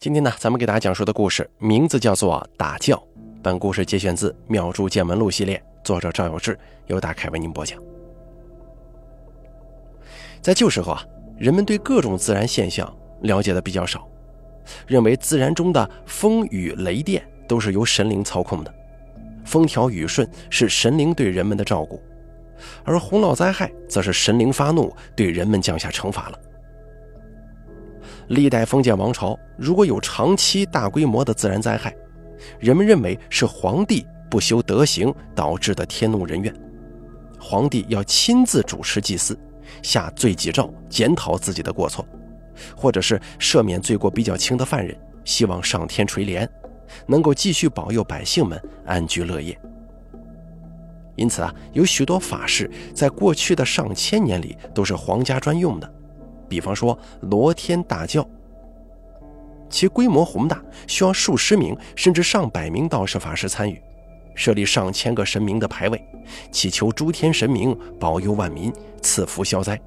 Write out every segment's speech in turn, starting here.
今天呢，咱们给大家讲述的故事名字叫做《打教》。本故事节选自《妙珠见闻录》系列，作者赵有志，由大凯为您播讲。在旧时候啊，人们对各种自然现象了解的比较少，认为自然中的风雨雷电都是由神灵操控的，风调雨顺是神灵对人们的照顾，而洪涝灾害则是神灵发怒对人们降下惩罚了。历代封建王朝如果有长期大规模的自然灾害，人们认为是皇帝不修德行导致的天怒人怨，皇帝要亲自主持祭祀，下罪己诏，检讨自己的过错，或者是赦免罪过比较轻的犯人，希望上天垂怜，能够继续保佑百姓们安居乐业。因此啊，有许多法事在过去的上千年里都是皇家专用的。比方说罗天大教，其规模宏大，需要数十名甚至上百名道士法师参与，设立上千个神明的牌位，祈求诸天神明保佑万民、赐福消灾，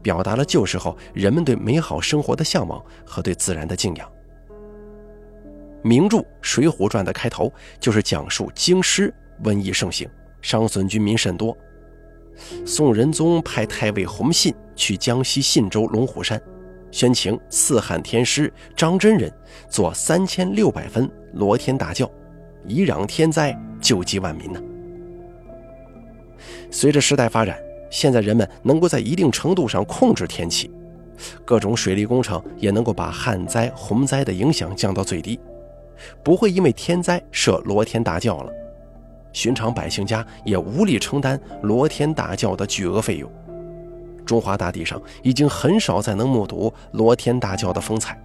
表达了旧时候人们对美好生活的向往和对自然的敬仰。名著《水浒传》的开头就是讲述京师瘟疫盛行，伤损军民甚多。宋仁宗派太尉洪信去江西信州龙虎山，宣请四汉天师张真人做三千六百分罗天大教，以攘天灾，救济万民呢。随着时代发展，现在人们能够在一定程度上控制天气，各种水利工程也能够把旱灾、洪灾的影响降到最低，不会因为天灾设罗天大教了。寻常百姓家也无力承担罗天大教的巨额费用。中华大地上已经很少再能目睹罗天大教的风采。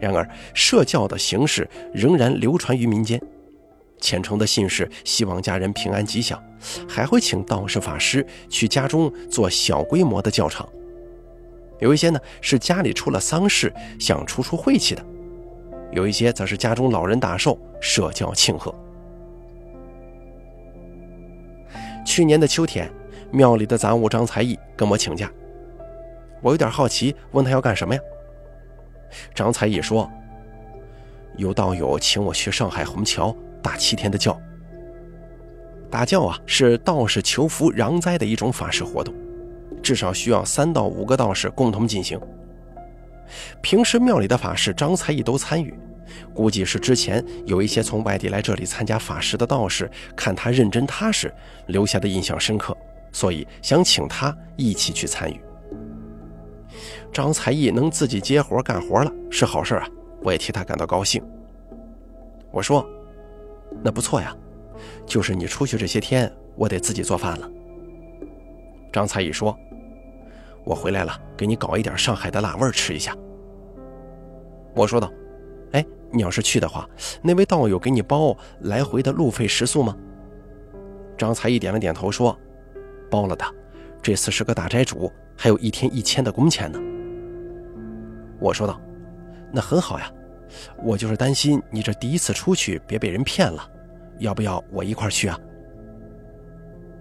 然而，设教的形式仍然流传于民间。虔诚的信士希望家人平安吉祥，还会请道士法师去家中做小规模的教场。有一些呢是家里出了丧事，想出出晦气的；有一些则是家中老人大寿，设教庆贺。去年的秋天，庙里的杂物张才艺跟我请假，我有点好奇，问他要干什么呀？张才艺说：“有道友请我去上海虹桥打七天的教。打教啊，是道士求福攘灾的一种法事活动，至少需要三到五个道士共同进行。平时庙里的法事，张才艺都参与。”估计是之前有一些从外地来这里参加法事的道士，看他认真踏实，留下的印象深刻，所以想请他一起去参与。张才艺能自己接活干活了，是好事啊，我也替他感到高兴。我说：“那不错呀，就是你出去这些天，我得自己做饭了。”张才艺说：“我回来了，给你搞一点上海的辣味吃一下。”我说道。哎，你要是去的话，那位道友给你包来回的路费食宿吗？张才义点了点头，说：“包了的。这次是个大斋主，还有一天一千的工钱呢。”我说道：“那很好呀，我就是担心你这第一次出去别被人骗了，要不要我一块去啊？”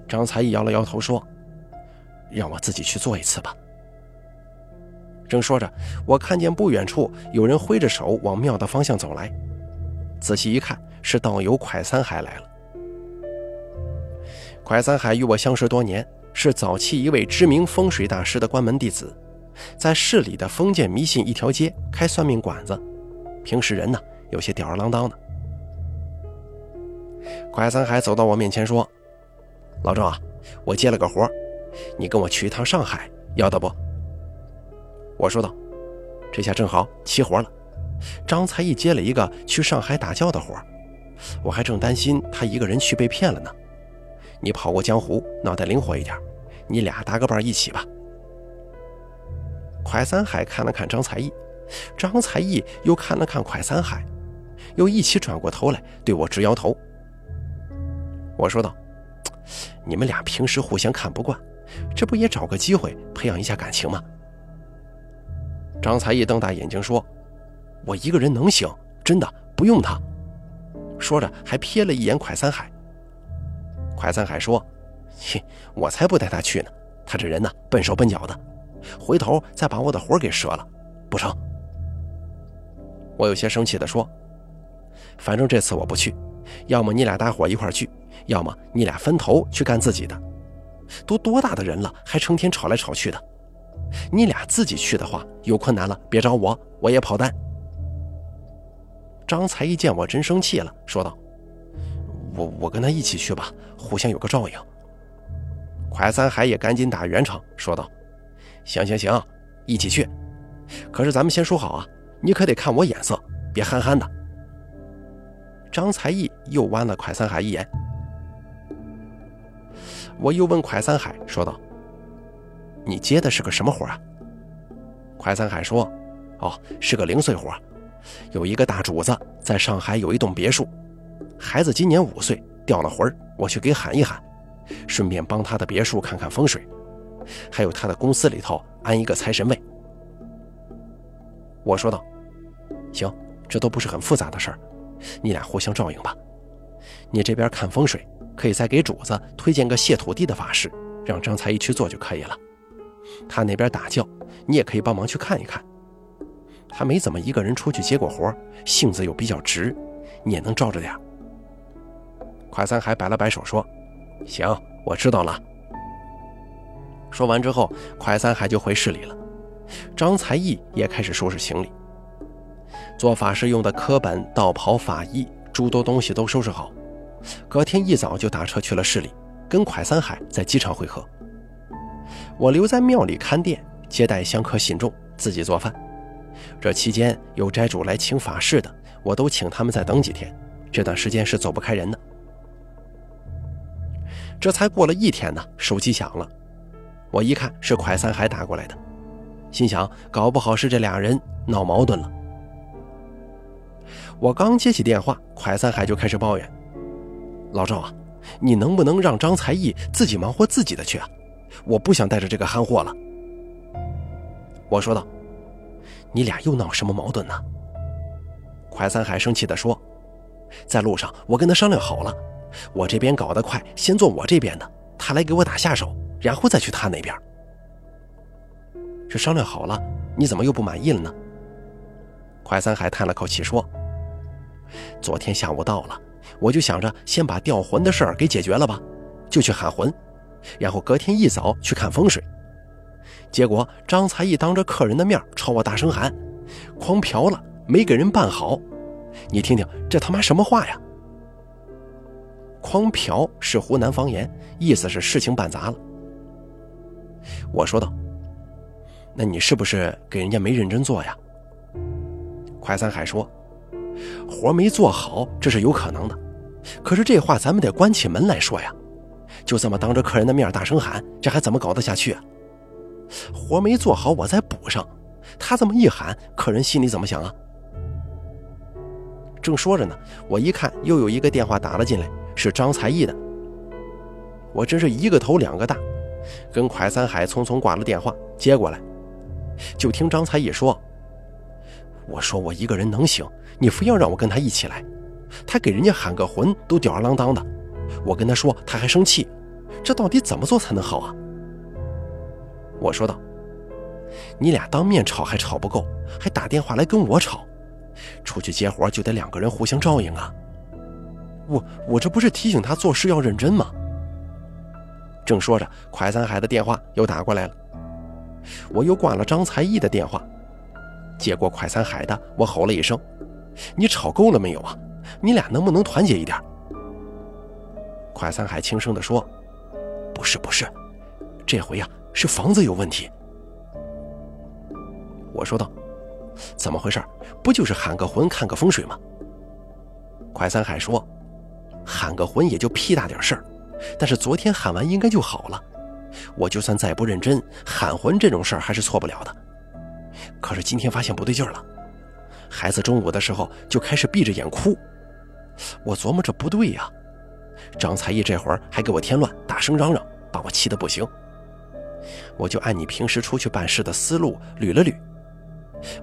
张才义摇了摇头说：“让我自己去做一次吧。”正说着，我看见不远处有人挥着手往庙的方向走来。仔细一看，是道友蒯三海来了。蒯三海与我相识多年，是早期一位知名风水大师的关门弟子，在市里的封建迷信一条街开算命馆子，平时人呢有些吊儿郎当的。蒯三海走到我面前说：“老郑啊，我接了个活，你跟我去一趟上海，要得不？”我说道：“这下正好齐活了。”张才义接了一个去上海打教的活我还正担心他一个人去被骗了呢。你跑过江湖，脑袋灵活一点，你俩搭个伴一起吧。蒯三海看了看张才义，张才义又看了看蒯三海，又一起转过头来对我直摇头。我说道：“你们俩平时互相看不惯，这不也找个机会培养一下感情吗？”张才义瞪大眼睛说：“我一个人能行，真的不用他。”说着还瞥了一眼蒯三海。蒯三海说：“切，我才不带他去呢！他这人呢，笨手笨脚的，回头再把我的活给折了，不成。”我有些生气地说：“反正这次我不去，要么你俩大伙一块去，要么你俩分头去干自己的。都多大的人了，还成天吵来吵去的。你俩自己去的话，有困难了别找我，我也跑单。”张才一见我真生气了，说道：“我我跟他一起去吧，互相有个照应。”快三海也赶紧打圆场，说道：“行行行，一起去。可是咱们先说好啊，你可得看我眼色，别憨憨的。”张才艺又剜了快三海一眼。我又问快三海说道：“你接的是个什么活啊？”快三海说：“哦，是个零碎活。”有一个大主子在上海有一栋别墅，孩子今年五岁，掉了魂儿，我去给喊一喊，顺便帮他的别墅看看风水，还有他的公司里头安一个财神位。我说道：“行，这都不是很复杂的事儿，你俩互相照应吧。你这边看风水，可以再给主子推荐个谢土地的法事，让张才一去做就可以了。他那边打教，你也可以帮忙去看一看。”他没怎么一个人出去接过活，性子又比较直，你也能照着点。快三海摆了摆手说：“行，我知道了。”说完之后，快三海就回市里了。张才艺也开始收拾行李，做法事用的科本、道袍、法衣诸多东西都收拾好。隔天一早就打车去了市里，跟快三海在机场会合。我留在庙里看店，接待香客信众，自己做饭。这期间有斋主来请法事的，我都请他们再等几天。这段时间是走不开人的。这才过了一天呢，手机响了，我一看是快三海打过来的，心想搞不好是这俩人闹矛盾了。我刚接起电话，快三海就开始抱怨：“老赵啊，你能不能让张才艺自己忙活自己的去啊？我不想带着这个憨货了。”我说道。你俩又闹什么矛盾呢？快三海生气地说：“在路上，我跟他商量好了，我这边搞得快，先做我这边的，他来给我打下手，然后再去他那边。这商量好了，你怎么又不满意了呢？”快三海叹了口气说：“昨天下午到了，我就想着先把吊魂的事儿给解决了吧，就去喊魂，然后隔天一早去看风水。”结果张才艺当着客人的面朝我大声喊：“狂嫖了，没给人办好！”你听听，这他妈什么话呀？狂嫖是湖南方言，意思是事情办砸了。我说道：“那你是不是给人家没认真做呀？”快三海说：“活没做好，这是有可能的。可是这话咱们得关起门来说呀，就这么当着客人的面大声喊，这还怎么搞得下去啊？”活没做好，我再补上。他这么一喊，客人心里怎么想啊？正说着呢，我一看又有一个电话打了进来，是张才艺的。我真是一个头两个大，跟蒯三海匆匆挂了电话，接过来，就听张才艺说：“我说我一个人能行，你非要让我跟他一起来，他给人家喊个魂都吊儿郎当的，我跟他说他还生气，这到底怎么做才能好啊？”我说道：“你俩当面吵还吵不够，还打电话来跟我吵。出去接活就得两个人互相照应啊！我我这不是提醒他做事要认真吗？”正说着，快三海的电话又打过来了。我又挂了张才艺的电话，接过快三海的，我吼了一声：“你吵够了没有啊？你俩能不能团结一点？”快三海轻声地说：“不是不是，这回呀。”是房子有问题，我说道：“怎么回事？不就是喊个魂、看个风水吗？”快三海说：“喊个魂也就屁大点事儿，但是昨天喊完应该就好了。我就算再不认真，喊魂这种事儿还是错不了的。可是今天发现不对劲儿了，孩子中午的时候就开始闭着眼哭。我琢磨着不对呀，张才艺这会儿还给我添乱，大声嚷嚷，把我气得不行。”我就按你平时出去办事的思路捋了捋，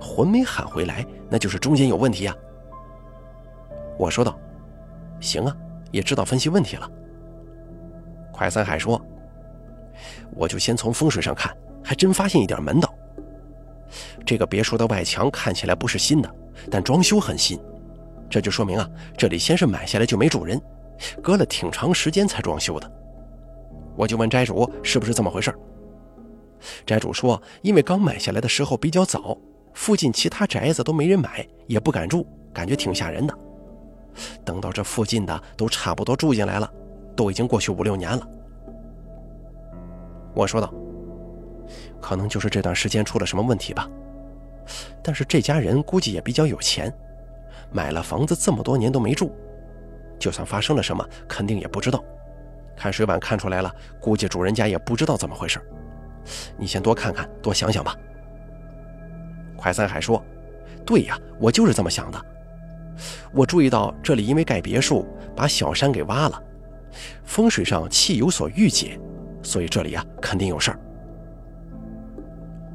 魂没喊回来，那就是中间有问题啊。我说道：“行啊，也知道分析问题了。”快三海说：“我就先从风水上看，还真发现一点门道。这个别墅的外墙看起来不是新的，但装修很新，这就说明啊，这里先是买下来就没主人，隔了挺长时间才装修的。我就问斋主是不是这么回事斋主说，因为刚买下来的时候比较早，附近其他宅子都没人买，也不敢住，感觉挺吓人的。等到这附近的都差不多住进来了，都已经过去五六年了。我说道：“可能就是这段时间出了什么问题吧。但是这家人估计也比较有钱，买了房子这么多年都没住，就算发生了什么，肯定也不知道。看水碗看出来了，估计主人家也不知道怎么回事。你先多看看，多想想吧。”快三海说：“对呀，我就是这么想的。我注意到这里因为盖别墅，把小山给挖了，风水上气有所郁结。”所以这里啊，肯定有事儿。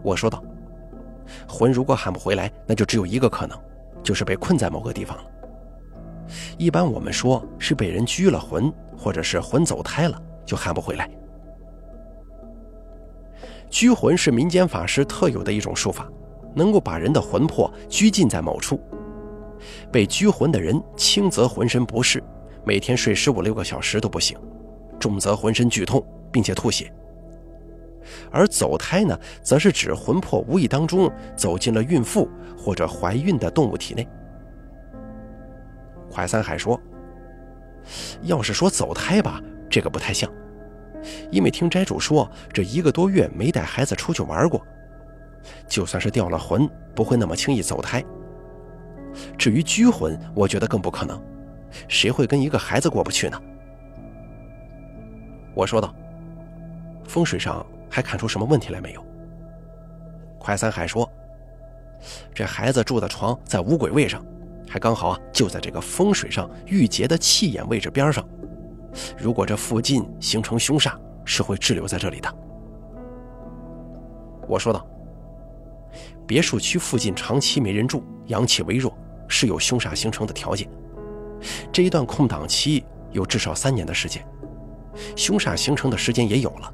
我说道：“魂如果喊不回来，那就只有一个可能，就是被困在某个地方了。一般我们说是被人拘了魂，或者是魂走胎了，就喊不回来。拘魂是民间法师特有的一种术法，能够把人的魂魄拘禁在某处。被拘魂的人，轻则浑身不适，每天睡十五六个小时都不行；重则浑身剧痛。”并且吐血，而走胎呢，则是指魂魄无意当中走进了孕妇或者怀孕的动物体内。快三海说：“要是说走胎吧，这个不太像，因为听斋主说，这一个多月没带孩子出去玩过，就算是掉了魂，不会那么轻易走胎。至于拘魂，我觉得更不可能，谁会跟一个孩子过不去呢？”我说道。风水上还看出什么问题来没有？快三海说：“这孩子住的床在五鬼位上，还刚好啊，就在这个风水上郁结的气眼位置边上。如果这附近形成凶煞，是会滞留在这里的。”我说道：“别墅区附近长期没人住，阳气微弱，是有凶煞形成的条件。这一段空档期有至少三年的时间，凶煞形成的时间也有了。”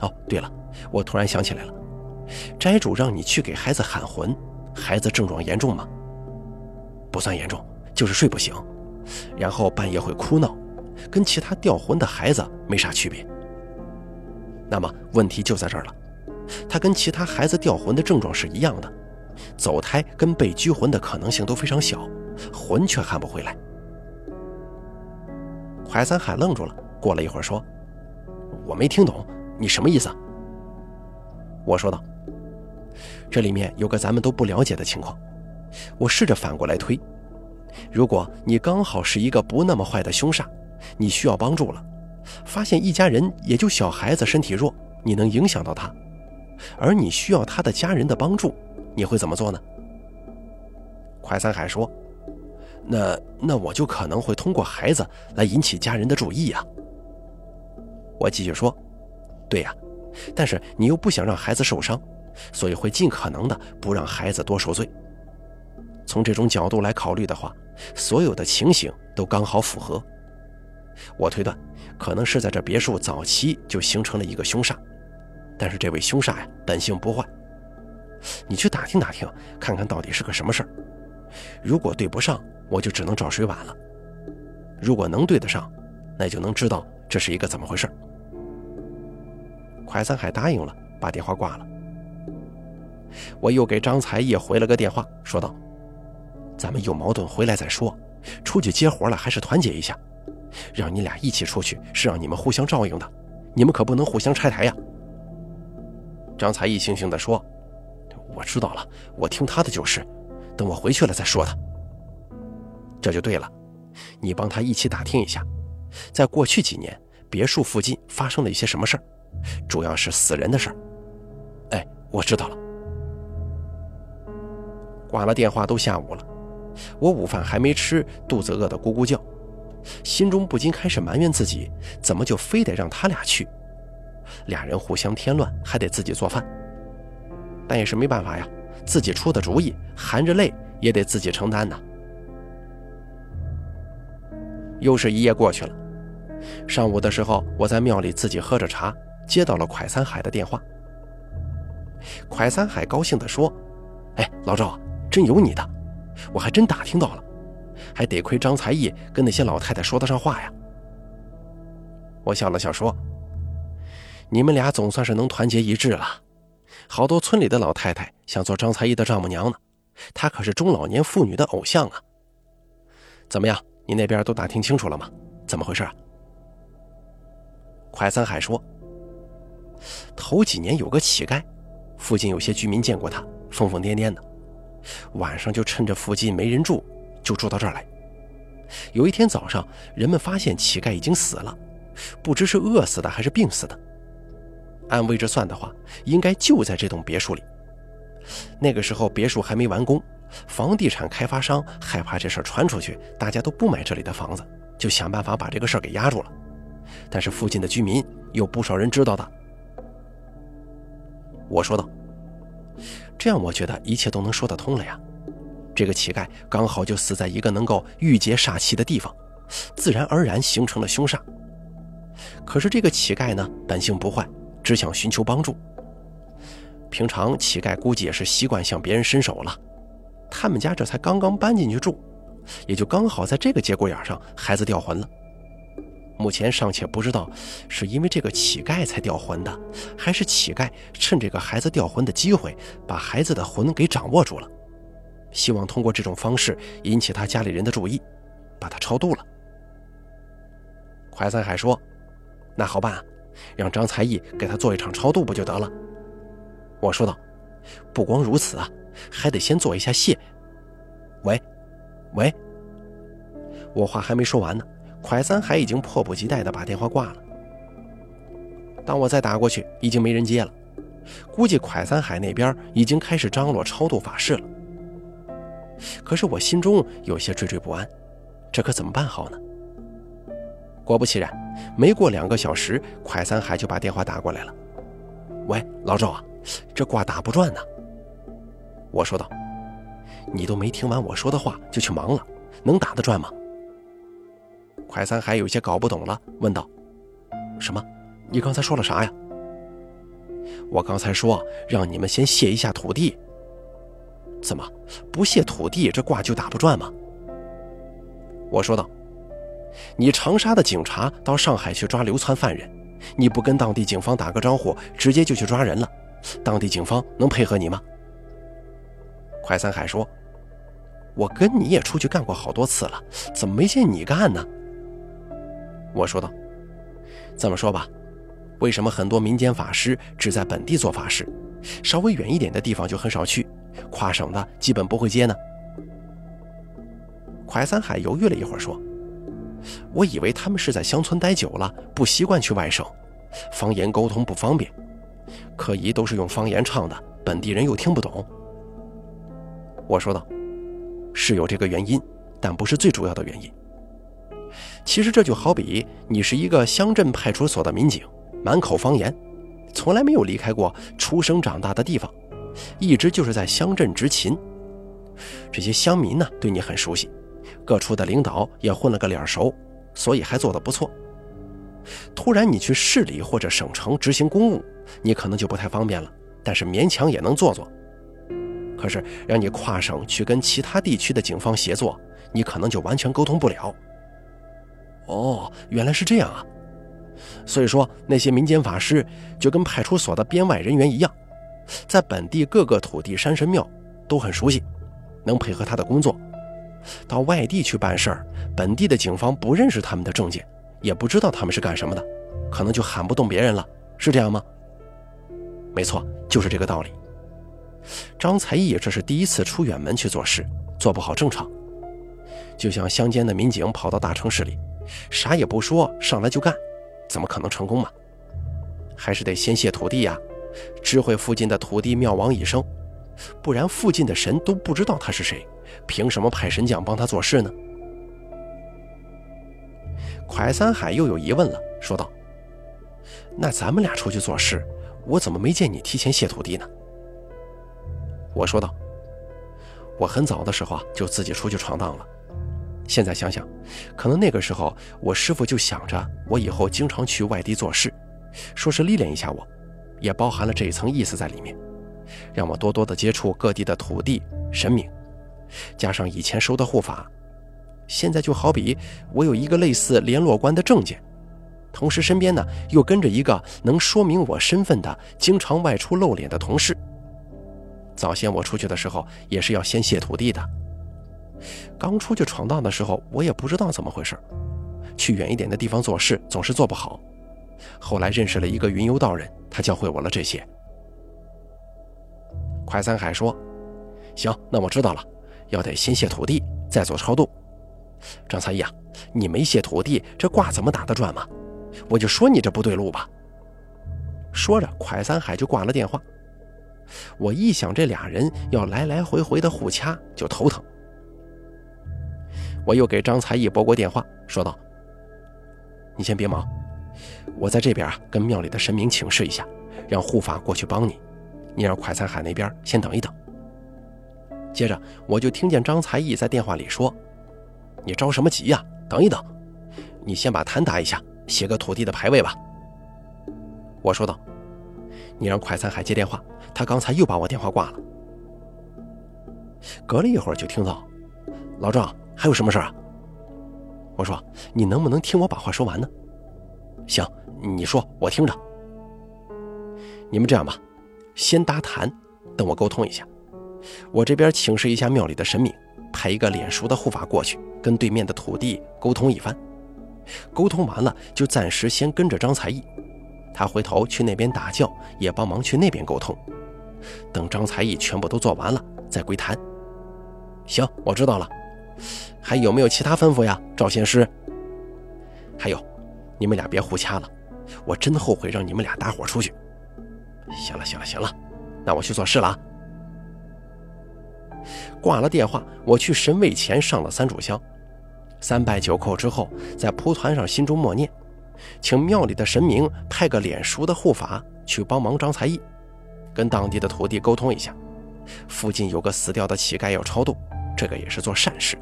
哦，对了，我突然想起来了，斋主让你去给孩子喊魂，孩子症状严重吗？不算严重，就是睡不醒，然后半夜会哭闹，跟其他掉魂的孩子没啥区别。那么问题就在这儿了，他跟其他孩子掉魂的症状是一样的，走胎跟被拘魂的可能性都非常小，魂却喊不回来。怀三海愣住了，过了一会儿说：“我没听懂。”你什么意思？我说道：“这里面有个咱们都不了解的情况。我试着反过来推：如果你刚好是一个不那么坏的凶煞，你需要帮助了，发现一家人也就小孩子身体弱，你能影响到他，而你需要他的家人的帮助，你会怎么做呢？”快三海说：“那那我就可能会通过孩子来引起家人的注意呀。”我继续说。对呀，但是你又不想让孩子受伤，所以会尽可能的不让孩子多受罪。从这种角度来考虑的话，所有的情形都刚好符合。我推断，可能是在这别墅早期就形成了一个凶煞，但是这位凶煞呀，本性不坏。你去打听打听，看看到底是个什么事儿。如果对不上，我就只能找水碗了；如果能对得上，那就能知道这是一个怎么回事。快三海答应了，把电话挂了。我又给张才义回了个电话，说道：“咱们有矛盾回来再说，出去接活了还是团结一下。让你俩一起出去是让你们互相照应的，你们可不能互相拆台呀。”张才义悻悻地说：“我知道了，我听他的就是。等我回去了再说他。这就对了，你帮他一起打听一下，在过去几年别墅附近发生了一些什么事儿。”主要是死人的事儿。哎，我知道了。挂了电话都下午了，我午饭还没吃，肚子饿得咕咕叫，心中不禁开始埋怨自己，怎么就非得让他俩去？俩人互相添乱，还得自己做饭。但也是没办法呀，自己出的主意，含着泪也得自己承担呐。又是一夜过去了，上午的时候，我在庙里自己喝着茶。接到了蒯三海的电话，蒯三海高兴地说：“哎，老赵，真有你的！我还真打听到了，还得亏张才义跟那些老太太说得上话呀。我笑了笑说：“你们俩总算是能团结一致了。好多村里的老太太想做张才义的丈母娘呢，她可是中老年妇女的偶像啊。怎么样，你那边都打听清楚了吗？怎么回事啊？”快三海说：“头几年有个乞丐，附近有些居民见过他，疯疯癫癫的，晚上就趁着附近没人住，就住到这儿来。有一天早上，人们发现乞丐已经死了，不知是饿死的还是病死的。按位置算的话，应该就在这栋别墅里。那个时候别墅还没完工，房地产开发商害怕这事传出去，大家都不买这里的房子，就想办法把这个事儿给压住了。”但是附近的居民有不少人知道的。我说道：“这样我觉得一切都能说得通了呀。这个乞丐刚好就死在一个能够御结煞气的地方，自然而然形成了凶煞。可是这个乞丐呢，本性不坏，只想寻求帮助。平常乞丐估计也是习惯向别人伸手了。他们家这才刚刚搬进去住，也就刚好在这个节骨眼上，孩子掉魂了。”目前尚且不知道是因为这个乞丐才掉魂的，还是乞丐趁这个孩子掉魂的机会把孩子的魂给掌握住了，希望通过这种方式引起他家里人的注意，把他超度了。快三海说：“那好办，让张才义给他做一场超度不就得了？”我说道：“不光如此啊，还得先做一下谢。”喂，喂，我话还没说完呢。蒯三海已经迫不及待地把电话挂了。当我再打过去，已经没人接了，估计蒯三海那边已经开始张罗超度法事了。可是我心中有些惴惴不安，这可怎么办好呢？果不其然，没过两个小时，快三海就把电话打过来了。“喂，老赵啊，这卦打不转呢。”我说道，“你都没听完我说的话就去忙了，能打得转吗？”快三海有些搞不懂了，问道：“什么？你刚才说了啥呀？”我刚才说让你们先卸一下土地。怎么不卸土地，这卦就打不转吗？我说道：“你长沙的警察到上海去抓流窜犯人，你不跟当地警方打个招呼，直接就去抓人了，当地警方能配合你吗？”快三海说：“我跟你也出去干过好多次了，怎么没见你干呢？”我说道：“这么说吧，为什么很多民间法师只在本地做法事，稍微远一点的地方就很少去，跨省的基本不会接呢？”蒯三海犹豫了一会儿说：“我以为他们是在乡村待久了，不习惯去外省，方言沟通不方便，可疑都是用方言唱的，本地人又听不懂。”我说道：“是有这个原因，但不是最主要的原因。”其实这就好比你是一个乡镇派出所的民警，满口方言，从来没有离开过出生长大的地方，一直就是在乡镇执勤。这些乡民呢对你很熟悉，各处的领导也混了个脸熟，所以还做得不错。突然你去市里或者省城执行公务，你可能就不太方便了，但是勉强也能做做。可是让你跨省去跟其他地区的警方协作，你可能就完全沟通不了。哦，原来是这样啊！所以说，那些民间法师就跟派出所的编外人员一样，在本地各个土地山神庙都很熟悉，能配合他的工作。到外地去办事儿，本地的警方不认识他们的证件，也不知道他们是干什么的，可能就喊不动别人了，是这样吗？没错，就是这个道理。张才义这是第一次出远门去做事，做不好正常。就像乡间的民警跑到大城市里。啥也不说，上来就干，怎么可能成功嘛？还是得先谢土地呀，知会附近的土地庙王一声，不然附近的神都不知道他是谁，凭什么派神将帮他做事呢？蒯三海又有疑问了，说道：“那咱们俩出去做事，我怎么没见你提前谢土地呢？”我说道：“我很早的时候啊，就自己出去闯荡了。”现在想想，可能那个时候我师傅就想着我以后经常去外地做事，说是历练一下我，也包含了这一层意思在里面，让我多多的接触各地的土地神明，加上以前收的护法，现在就好比我有一个类似联络官的证件，同时身边呢又跟着一个能说明我身份的、经常外出露脸的同事。早先我出去的时候也是要先谢土地的。刚出去闯荡的时候，我也不知道怎么回事，去远一点的地方做事总是做不好。后来认识了一个云游道人，他教会我了这些。快三海说：“行，那我知道了，要得先谢土地，再做超度。”张才义啊，你没谢土地，这卦怎么打得转嘛？我就说你这不对路吧。说着，快三海就挂了电话。我一想这俩人要来来回回的互掐，就头疼。我又给张才义拨过电话，说道：“你先别忙，我在这边啊，跟庙里的神明请示一下，让护法过去帮你。你让快三海那边先等一等。”接着我就听见张才义在电话里说：“你着什么急呀？等一等，你先把坛打一下，写个土地的牌位吧。”我说道：“你让快餐海接电话，他刚才又把我电话挂了。”隔了一会儿就听到：“老张。”还有什么事啊？我说，你能不能听我把话说完呢？行，你说，我听着。你们这样吧，先搭谈，等我沟通一下。我这边请示一下庙里的神明，派一个脸熟的护法过去，跟对面的土地沟通一番。沟通完了，就暂时先跟着张才义，他回头去那边打教，也帮忙去那边沟通。等张才义全部都做完了，再归谈。行，我知道了。还有没有其他吩咐呀，赵仙师？还有，你们俩别互掐了，我真后悔让你们俩搭伙出去。行了，行了，行了，那我去做事了啊。挂了电话，我去神位前上了三炷香，三拜九叩之后，在蒲团上心中默念，请庙里的神明派个脸熟的护法去帮忙张才艺，跟当地的土地沟通一下，附近有个死掉的乞丐要超度。这个也是做善事。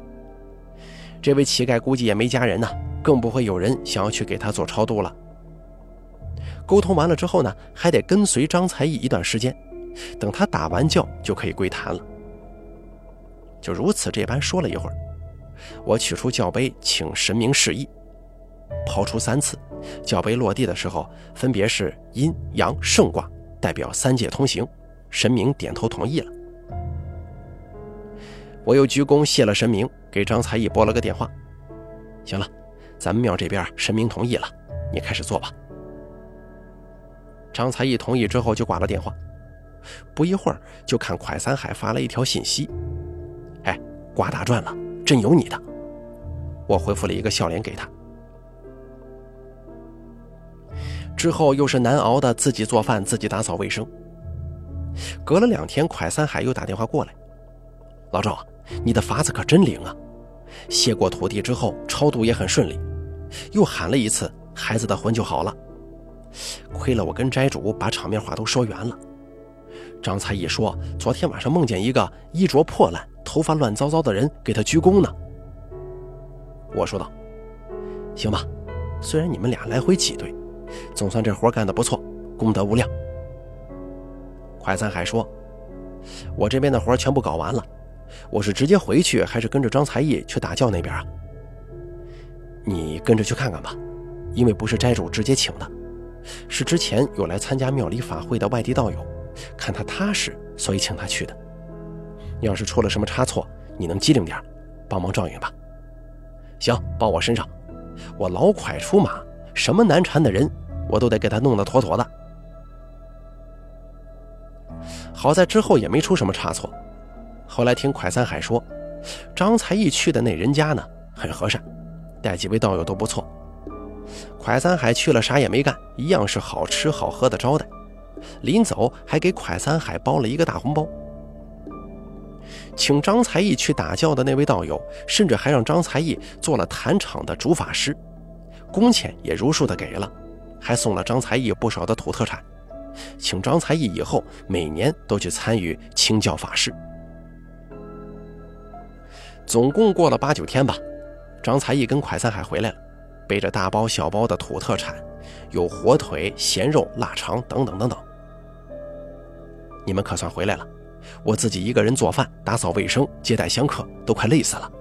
这位乞丐估计也没家人呢，更不会有人想要去给他做超度了。沟通完了之后呢，还得跟随张才义一段时间，等他打完教就可以归坛了。就如此这般说了一会儿，我取出教杯，请神明示意，抛出三次，教杯落地的时候，分别是阴阳圣卦，代表三界通行，神明点头同意了。我又鞠躬谢了神明，给张才义拨了个电话。行了，咱们庙这边神明同意了，你开始做吧。张才义同意之后就挂了电话。不一会儿，就看快三海发了一条信息：“刮大赚了，真有你的。”我回复了一个笑脸给他。之后又是难熬的自己做饭、自己打扫卫生。隔了两天，蒯三海又打电话过来：“老赵。”你的法子可真灵啊！谢过土地之后，超度也很顺利。又喊了一次，孩子的魂就好了。亏了我跟斋主把场面话都说圆了。张才一说，昨天晚上梦见一个衣着破烂、头发乱糟糟的人给他鞠躬呢。我说道：“行吧，虽然你们俩来回挤兑，总算这活干得不错，功德无量。”快三海说：“我这边的活全部搞完了。”我是直接回去，还是跟着张才义去打教那边啊？你跟着去看看吧，因为不是斋主直接请的，是之前有来参加庙里法会的外地道友，看他踏实，所以请他去的。要是出了什么差错，你能机灵点，帮忙照应吧。行，包我身上，我老快出马，什么难缠的人，我都得给他弄得妥妥的。好在之后也没出什么差错。后来听快三海说，张才义去的那人家呢，很和善，带几位道友都不错。快三海去了啥也没干，一样是好吃好喝的招待。临走还给快三海包了一个大红包。请张才义去打教的那位道友，甚至还让张才义做了坛场的主法师，工钱也如数的给了，还送了张才义不少的土特产，请张才义以后每年都去参与清教法事。总共过了八九天吧，张才义跟蒯三海回来了，背着大包小包的土特产，有火腿、咸肉、腊肠等等等等。你们可算回来了，我自己一个人做饭、打扫卫生、接待香客，都快累死了。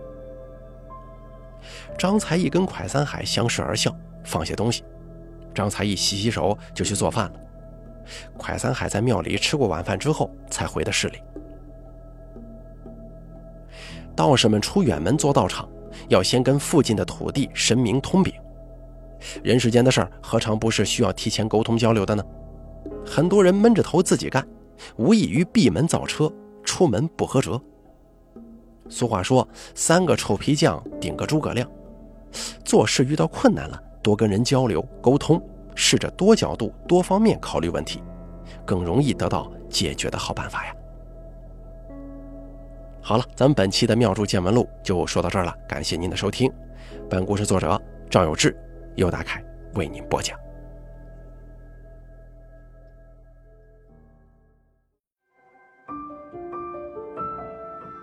张才义跟蒯三海相视而笑，放下东西。张才义洗洗手就去做饭了。蒯三海在庙里吃过晚饭之后，才回的市里。道士们出远门做道场，要先跟附近的土地神明通禀。人世间的事儿，何尝不是需要提前沟通交流的呢？很多人闷着头自己干，无异于闭门造车，出门不合辙。俗话说：“三个臭皮匠顶个诸葛亮。”做事遇到困难了，多跟人交流沟通，试着多角度、多方面考虑问题，更容易得到解决的好办法呀。好了，咱们本期的妙著见闻录就说到这儿了，感谢您的收听。本故事作者赵有志。由大凯为您播讲。